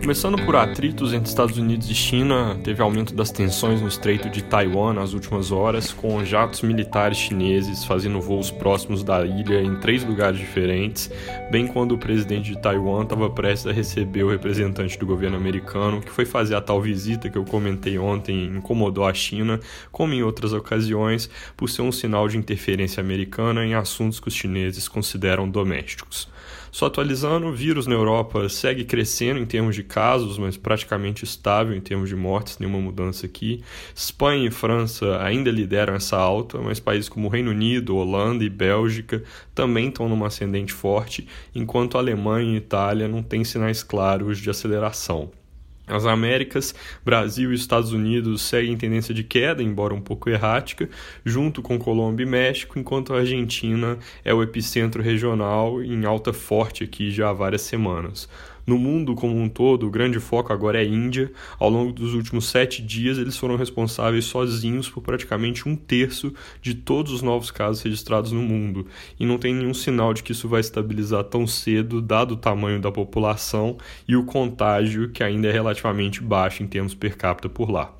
Começando por atritos entre Estados Unidos e China, teve aumento das tensões no Estreito de Taiwan nas últimas horas, com jatos militares chineses fazendo voos próximos da ilha em três lugares diferentes, bem quando o presidente de Taiwan estava prestes a receber o representante do governo americano, que foi fazer a tal visita que eu comentei ontem incomodou a China, como em outras ocasiões, por ser um sinal de interferência americana em assuntos que os chineses consideram domésticos. Só atualizando, o vírus na Europa segue crescendo em termos de casos, mas praticamente estável em termos de mortes, nenhuma mudança aqui. Espanha e França ainda lideram essa alta, mas países como Reino Unido, Holanda e Bélgica também estão numa ascendente forte, enquanto Alemanha e Itália não têm sinais claros de aceleração. As Américas, Brasil e Estados Unidos seguem tendência de queda, embora um pouco errática, junto com Colômbia e México, enquanto a Argentina é o epicentro regional em alta forte aqui já há várias semanas. No mundo como um todo, o grande foco agora é Índia. Ao longo dos últimos sete dias, eles foram responsáveis sozinhos por praticamente um terço de todos os novos casos registrados no mundo. E não tem nenhum sinal de que isso vai estabilizar tão cedo, dado o tamanho da população e o contágio, que ainda é relativamente baixo em termos per capita por lá.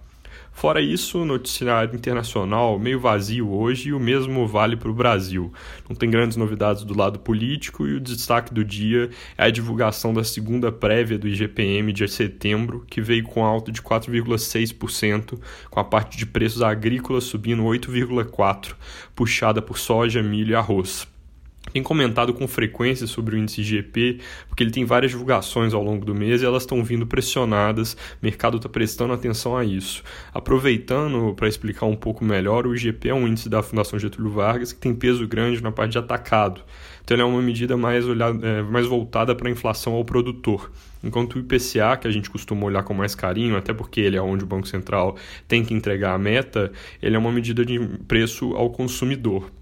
Fora isso, o noticiário internacional meio vazio hoje e o mesmo vale para o Brasil. Não tem grandes novidades do lado político e o destaque do dia é a divulgação da segunda prévia do IGPM de setembro, que veio com alta de 4,6%, com a parte de preços agrícolas subindo 8,4%, puxada por soja, milho e arroz tem comentado com frequência sobre o índice GP, porque ele tem várias divulgações ao longo do mês e elas estão vindo pressionadas, o mercado está prestando atenção a isso. Aproveitando para explicar um pouco melhor, o IGP é um índice da Fundação Getúlio Vargas que tem peso grande na parte de atacado. Então, ele é uma medida mais, olhada, é, mais voltada para a inflação ao produtor. Enquanto o IPCA, que a gente costuma olhar com mais carinho, até porque ele é onde o Banco Central tem que entregar a meta, ele é uma medida de preço ao consumidor.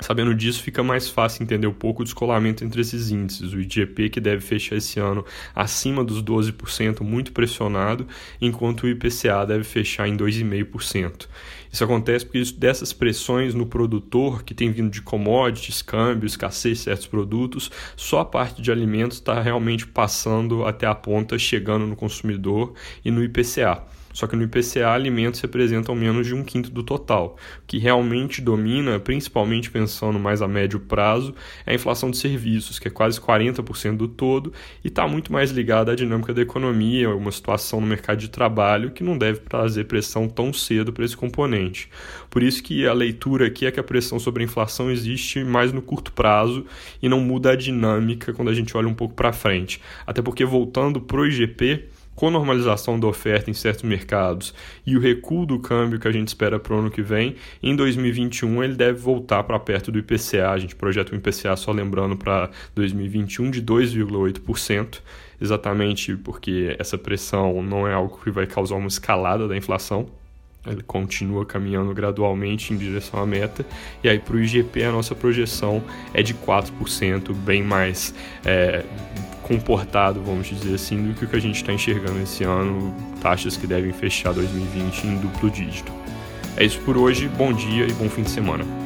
Sabendo disso, fica mais fácil entender um pouco o descolamento entre esses índices. O IGP, que deve fechar esse ano acima dos 12%, muito pressionado, enquanto o IPCA deve fechar em 2,5%. Isso acontece porque dessas pressões no produtor, que tem vindo de commodities, câmbio, escassez de certos produtos, só a parte de alimentos está realmente passando até a ponta, chegando no consumidor e no IPCA. Só que no IPCA, alimentos representam menos de um quinto do total. O que realmente domina, principalmente pensando mais a médio prazo, é a inflação de serviços, que é quase 40% do todo e está muito mais ligada à dinâmica da economia, uma situação no mercado de trabalho que não deve trazer pressão tão cedo para esse componente. Por isso que a leitura aqui é que a pressão sobre a inflação existe mais no curto prazo e não muda a dinâmica quando a gente olha um pouco para frente. Até porque voltando para o IGP, com normalização da oferta em certos mercados e o recuo do câmbio que a gente espera para o ano que vem, em 2021 ele deve voltar para perto do IPCA. A gente projeta o IPCA, só lembrando, para 2021 de 2,8%, exatamente porque essa pressão não é algo que vai causar uma escalada da inflação, ele continua caminhando gradualmente em direção à meta. E aí para o IGP a nossa projeção é de 4%, bem mais é, comportado, vamos dizer assim, do que o que a gente está enxergando esse ano, taxas que devem fechar 2020 em duplo dígito. É isso por hoje, bom dia e bom fim de semana.